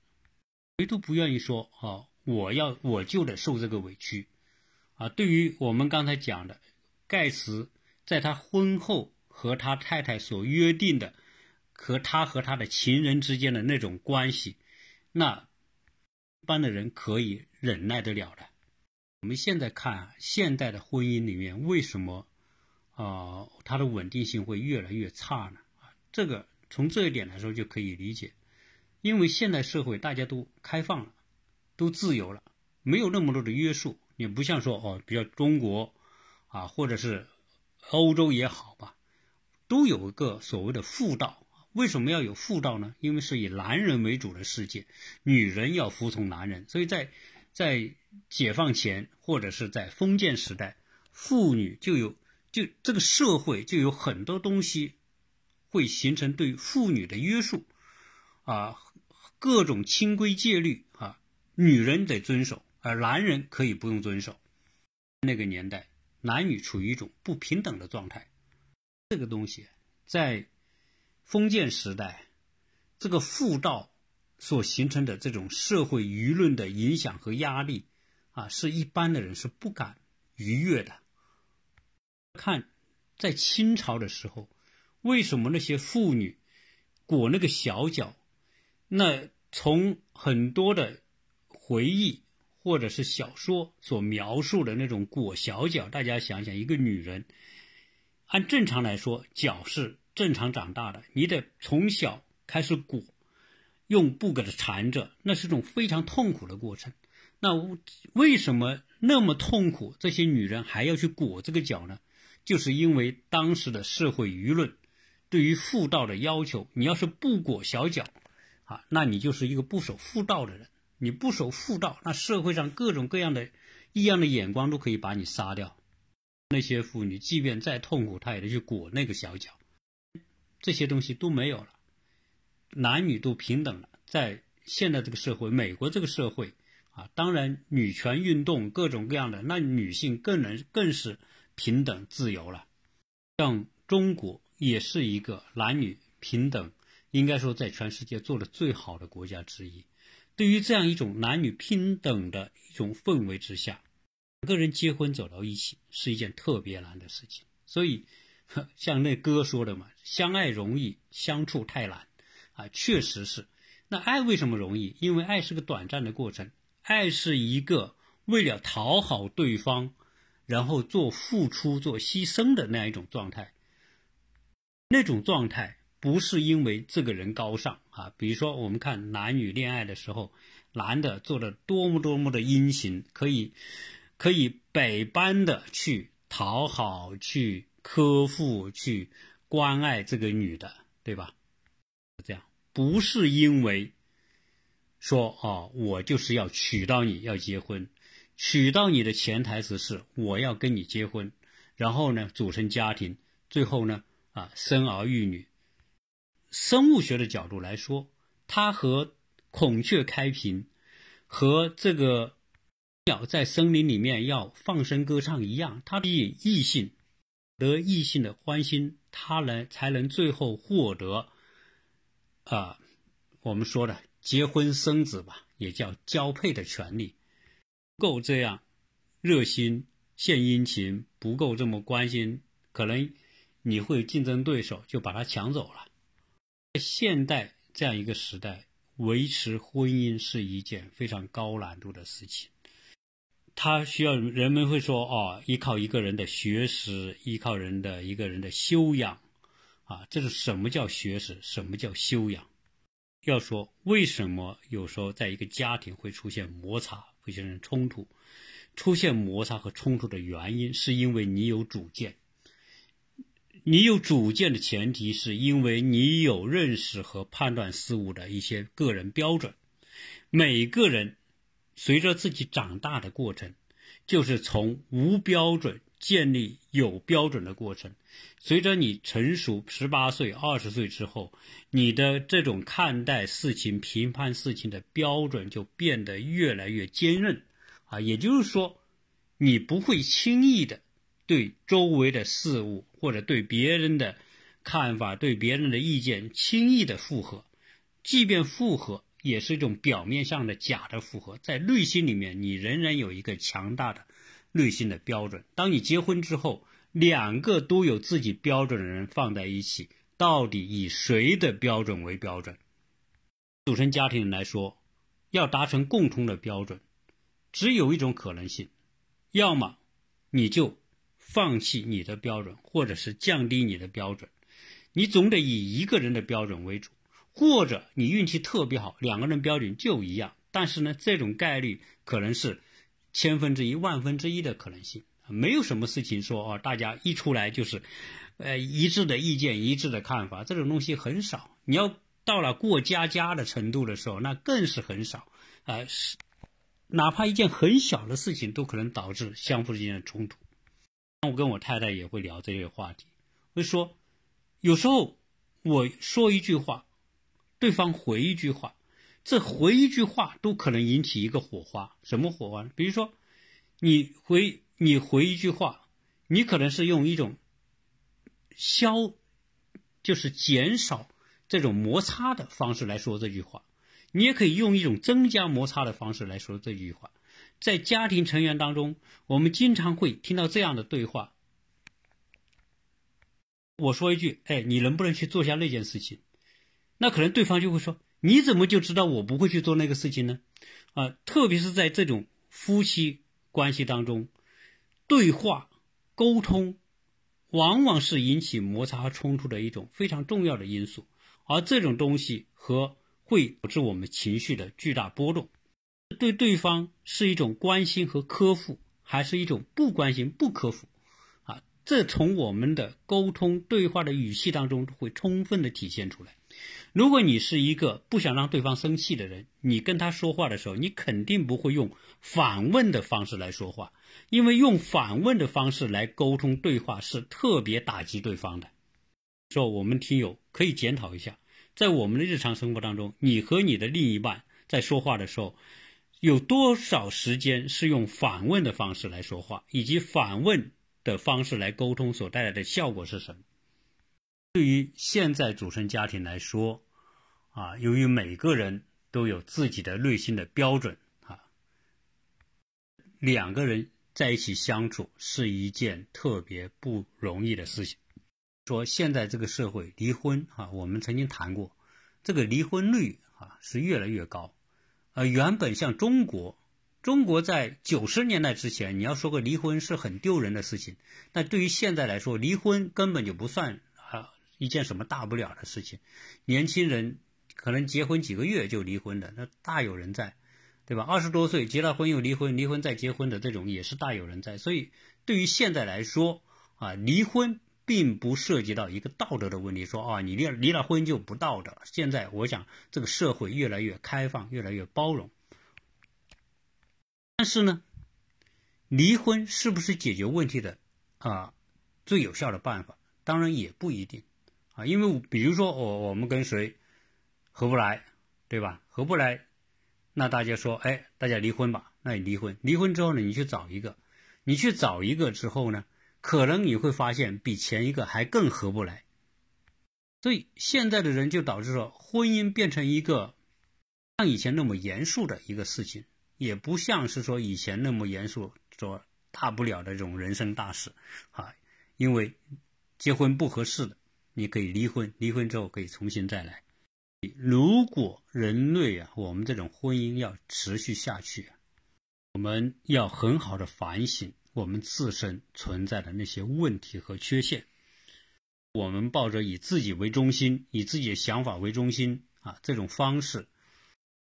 谁都不愿意说啊，我要我就得受这个委屈，啊，对于我们刚才讲的盖茨，在他婚后。和他太太所约定的，和他和他的情人之间的那种关系，那一般的人可以忍耐得了的。我们现在看现代的婚姻里面，为什么啊它的稳定性会越来越差呢？啊，这个从这一点来说就可以理解，因为现代社会大家都开放了，都自由了，没有那么多的约束，也不像说哦，比如中国啊，或者是欧洲也好吧。都有一个所谓的妇道，为什么要有妇道呢？因为是以男人为主的世界，女人要服从男人。所以在在解放前或者是在封建时代，妇女就有就这个社会就有很多东西会形成对妇女的约束啊，各种清规戒律啊，女人得遵守，而男人可以不用遵守。那个年代，男女处于一种不平等的状态。这个东西在封建时代，这个妇道所形成的这种社会舆论的影响和压力啊，是一般的人是不敢逾越的。看，在清朝的时候，为什么那些妇女裹那个小脚？那从很多的回忆或者是小说所描述的那种裹小脚，大家想想，一个女人。按正常来说，脚是正常长大的，你得从小开始裹，用布给它缠着，那是种非常痛苦的过程。那为什么那么痛苦？这些女人还要去裹这个脚呢？就是因为当时的社会舆论对于妇道的要求，你要是不裹小脚，啊，那你就是一个不守妇道的人。你不守妇道，那社会上各种各样的异样的眼光都可以把你杀掉。那些妇女，即便再痛苦，她也得去裹那个小脚。这些东西都没有了，男女都平等了。在现在这个社会，美国这个社会啊，当然女权运动各种各样的，那女性更能更是平等自由了。像中国也是一个男女平等，应该说在全世界做的最好的国家之一。对于这样一种男女平等的一种氛围之下。个人结婚走到一起是一件特别难的事情，所以像那歌说的嘛，“相爱容易，相处太难。”啊，确实是。那爱为什么容易？因为爱是个短暂的过程，爱是一个为了讨好对方，然后做付出、做牺牲的那样一种状态。那种状态不是因为这个人高尚啊，比如说我们看男女恋爱的时候，男的做的多么多么的殷勤，可以。可以百般的去讨好、去呵护、去关爱这个女的，对吧？这样不是因为说哦，我就是要娶到你，要结婚，娶到你的潜台词是我要跟你结婚，然后呢组成家庭，最后呢啊生儿育女。生物学的角度来说，它和孔雀开屏，和这个。鸟在森林里面要放声歌唱一样，它吸引异性，得异性的欢心，它能才能最后获得，啊，我们说的结婚生子吧，也叫交配的权利，够这样热心献殷勤，不够这么关心，可能你会竞争对手就把他抢走了。现代这样一个时代，维持婚姻是一件非常高难度的事情。他需要人们会说哦，依靠一个人的学识，依靠人的一个人的修养，啊，这是什么叫学识？什么叫修养？要说为什么有时候在一个家庭会出现摩擦，会产生冲突？出现摩擦和冲突的原因，是因为你有主见。你有主见的前提，是因为你有认识和判断事物的一些个人标准。每个人。随着自己长大的过程，就是从无标准建立有标准的过程。随着你成熟，十八岁、二十岁之后，你的这种看待事情、评判事情的标准就变得越来越坚韧。啊，也就是说，你不会轻易的对周围的事物或者对别人的看法、对别人的意见轻易的附和，即便附和。也是一种表面上的假的符合，在内心里面，你仍然有一个强大的内心的标准。当你结婚之后，两个都有自己标准的人放在一起，到底以谁的标准为标准？组成家庭来说，要达成共同的标准，只有一种可能性：要么你就放弃你的标准，或者是降低你的标准，你总得以一个人的标准为主。或者你运气特别好，两个人标准就一样，但是呢，这种概率可能是千分之一、万分之一的可能性，没有什么事情说哦，大家一出来就是，呃，一致的意见、一致的看法，这种东西很少。你要到了过家家的程度的时候，那更是很少，啊，是哪怕一件很小的事情都可能导致相互之间的冲突。我跟我太太也会聊这些话题，会说，有时候我说一句话。对方回一句话，这回一句话都可能引起一个火花。什么火花？比如说，你回你回一句话，你可能是用一种消，就是减少这种摩擦的方式来说这句话；你也可以用一种增加摩擦的方式来说这句话。在家庭成员当中，我们经常会听到这样的对话：我说一句，哎，你能不能去做下那件事情？那可能对方就会说：“你怎么就知道我不会去做那个事情呢？”啊，特别是在这种夫妻关系当中，对话沟通往往是引起摩擦和冲突的一种非常重要的因素，而这种东西和会导致我们情绪的巨大波动。对对方是一种关心和呵护，还是一种不关心不呵护？这从我们的沟通对话的语气当中会充分的体现出来。如果你是一个不想让对方生气的人，你跟他说话的时候，你肯定不会用反问的方式来说话，因为用反问的方式来沟通对话是特别打击对方的。说我们听友可以检讨一下，在我们的日常生活当中，你和你的另一半在说话的时候，有多少时间是用反问的方式来说话，以及反问的方式来沟通所带来的效果是什么？对于现在组成家庭来说，啊，由于每个人都有自己的内心的标准啊，两个人在一起相处是一件特别不容易的事情。说现在这个社会离婚啊，我们曾经谈过，这个离婚率啊是越来越高。呃，原本像中国，中国在九十年代之前，你要说个离婚是很丢人的事情，但对于现在来说，离婚根本就不算啊。一件什么大不了的事情，年轻人可能结婚几个月就离婚的，那大有人在，对吧？二十多岁结了婚又离婚，离婚再结婚的这种也是大有人在。所以对于现在来说啊，离婚并不涉及到一个道德的问题，说啊你离离了婚就不道德。现在我想这个社会越来越开放，越来越包容。但是呢，离婚是不是解决问题的啊最有效的办法？当然也不一定。啊，因为比如说我我们跟谁合不来，对吧？合不来，那大家说，哎，大家离婚吧。那你离婚，离婚之后呢，你去找一个，你去找一个之后呢，可能你会发现比前一个还更合不来。所以现在的人就导致说，婚姻变成一个像以前那么严肃的一个事情，也不像是说以前那么严肃，说大不了的这种人生大事，啊，因为结婚不合适的，你可以离婚，离婚之后可以重新再来。如果人类啊，我们这种婚姻要持续下去，我们要很好的反省我们自身存在的那些问题和缺陷。我们抱着以自己为中心、以自己的想法为中心啊这种方式，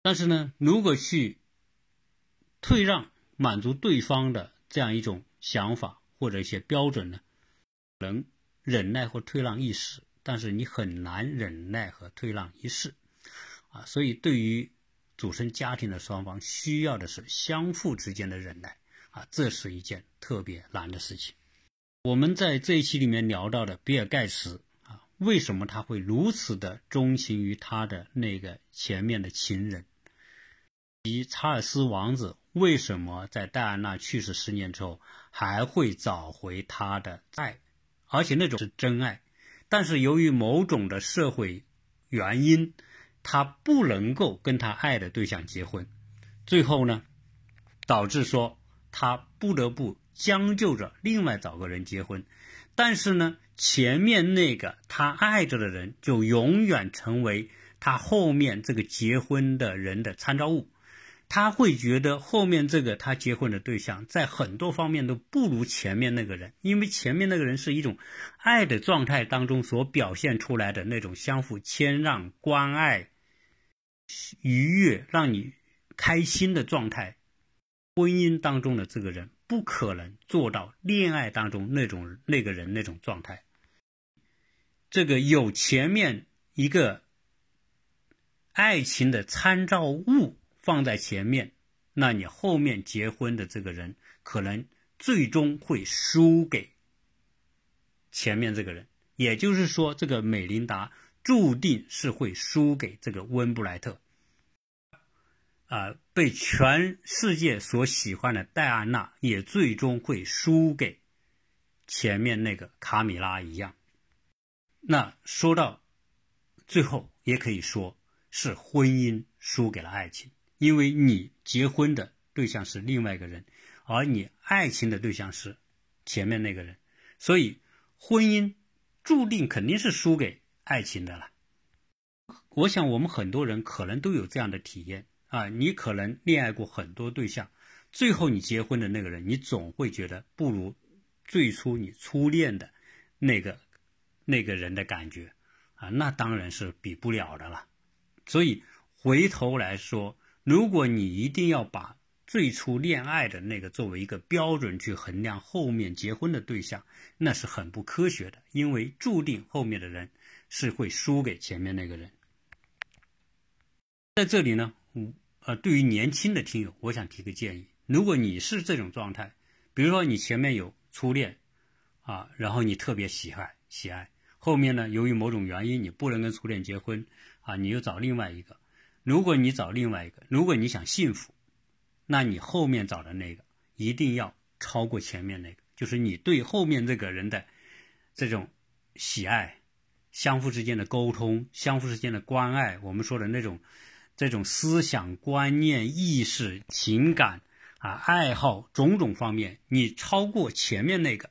但是呢，如果去退让、满足对方的这样一种想法或者一些标准呢，能忍耐或退让一时，但是你很难忍耐和退让一世啊。所以，对于组成家庭的双方，需要的是相互之间的忍耐啊，这是一件特别难的事情。我们在这一期里面聊到的比尔盖茨啊，为什么他会如此的钟情于他的那个前面的情人？及查尔斯王子为什么在戴安娜去世十年之后还会找回他的爱，而且那种是真爱？但是由于某种的社会原因，他不能够跟他爱的对象结婚，最后呢，导致说他不得不。将就着另外找个人结婚，但是呢，前面那个他爱着的人就永远成为他后面这个结婚的人的参照物。他会觉得后面这个他结婚的对象在很多方面都不如前面那个人，因为前面那个人是一种爱的状态当中所表现出来的那种相互谦让、关爱、愉悦、让你开心的状态。婚姻当中的这个人。不可能做到恋爱当中那种那个人那种状态。这个有前面一个爱情的参照物放在前面，那你后面结婚的这个人可能最终会输给前面这个人。也就是说，这个美琳达注定是会输给这个温布莱特。啊，被全世界所喜欢的戴安娜也最终会输给前面那个卡米拉一样。那说到最后，也可以说是婚姻输给了爱情，因为你结婚的对象是另外一个人，而你爱情的对象是前面那个人，所以婚姻注定肯定是输给爱情的了。我想，我们很多人可能都有这样的体验。啊，你可能恋爱过很多对象，最后你结婚的那个人，你总会觉得不如最初你初恋的那个那个人的感觉啊，那当然是比不了的了。所以回头来说，如果你一定要把最初恋爱的那个作为一个标准去衡量后面结婚的对象，那是很不科学的，因为注定后面的人是会输给前面那个人。在这里呢，嗯。呃，对于年轻的听友，我想提个建议：如果你是这种状态，比如说你前面有初恋，啊，然后你特别喜爱喜爱，后面呢，由于某种原因你不能跟初恋结婚，啊，你又找另外一个。如果你找另外一个，如果你想幸福，那你后面找的那个一定要超过前面那个，就是你对后面这个人的这种喜爱，相互之间的沟通，相互之间的关爱，我们说的那种。这种思想观念、意识、情感啊、爱好种种方面，你超过前面那个，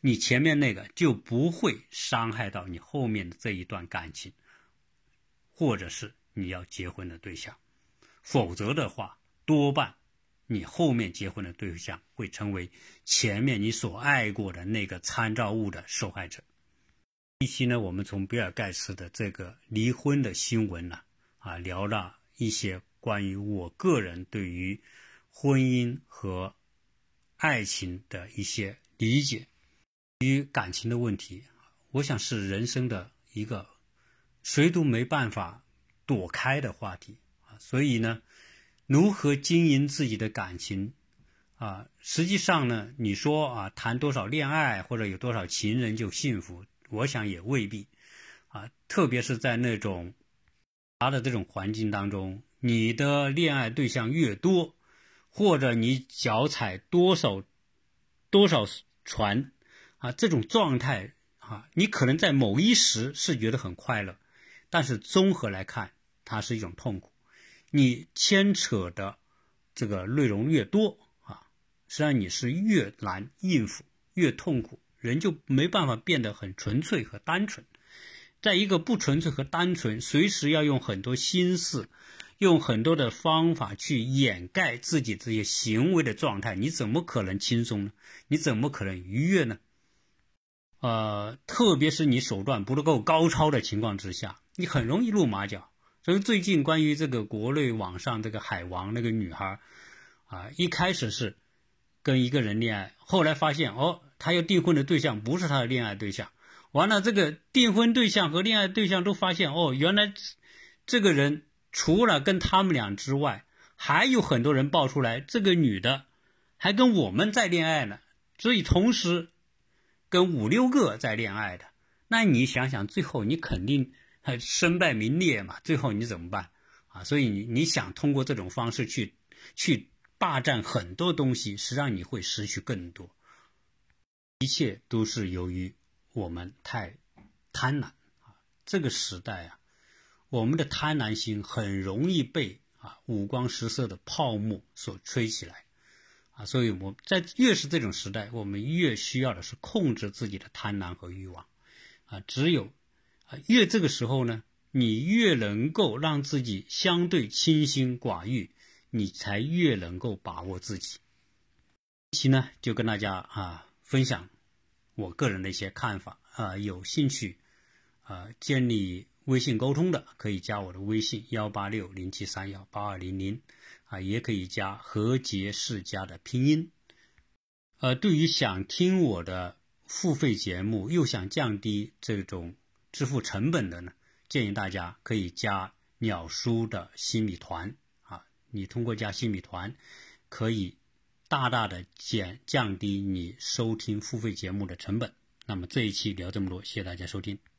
你前面那个就不会伤害到你后面的这一段感情，或者是你要结婚的对象。否则的话，多半你后面结婚的对象会成为前面你所爱过的那个参照物的受害者。一期呢，我们从比尔盖茨的这个离婚的新闻呢。啊，聊了一些关于我个人对于婚姻和爱情的一些理解，与感情的问题，我想是人生的一个谁都没办法躲开的话题啊。所以呢，如何经营自己的感情啊？实际上呢，你说啊，谈多少恋爱或者有多少情人就幸福，我想也未必啊。特别是在那种。他的这种环境当中，你的恋爱对象越多，或者你脚踩多少多少船啊，这种状态啊，你可能在某一时是觉得很快乐，但是综合来看，它是一种痛苦，你牵扯的这个内容越多啊，实际上你是越难应付，越痛苦，人就没办法变得很纯粹和单纯。在一个不纯粹和单纯，随时要用很多心思。用很多的方法去掩盖自己这些行为的状态，你怎么可能轻松呢？你怎么可能愉悦呢？呃，特别是你手段不够高超的情况之下，你很容易露马脚。所以最近关于这个国内网上这个海王那个女孩，啊，一开始是跟一个人恋爱，后来发现哦，她要订婚的对象不是她的恋爱对象，完了这个订婚对象和恋爱对象都发现哦，原来这个人。除了跟他们俩之外，还有很多人爆出来，这个女的还跟我们在恋爱呢，所以同时跟五六个在恋爱的，那你想想，最后你肯定还身败名裂嘛？最后你怎么办啊？所以你你想通过这种方式去去霸占很多东西，实际上你会失去更多。一切都是由于我们太贪婪啊！这个时代啊。我们的贪婪心很容易被啊五光十色的泡沫所吹起来，啊，所以我在越是这种时代，我们越需要的是控制自己的贪婪和欲望，啊，只有越这个时候呢，你越能够让自己相对清心寡欲，你才越能够把握自己。这期呢就跟大家啊分享我个人的一些看法啊，有兴趣啊建立。微信沟通的可以加我的微信幺八六零七三幺八二零零，啊，也可以加何洁世家的拼音。呃，对于想听我的付费节目又想降低这种支付成本的呢，建议大家可以加鸟叔的新米团啊，你通过加新米团，可以大大的减降低你收听付费节目的成本。那么这一期聊这么多，谢谢大家收听。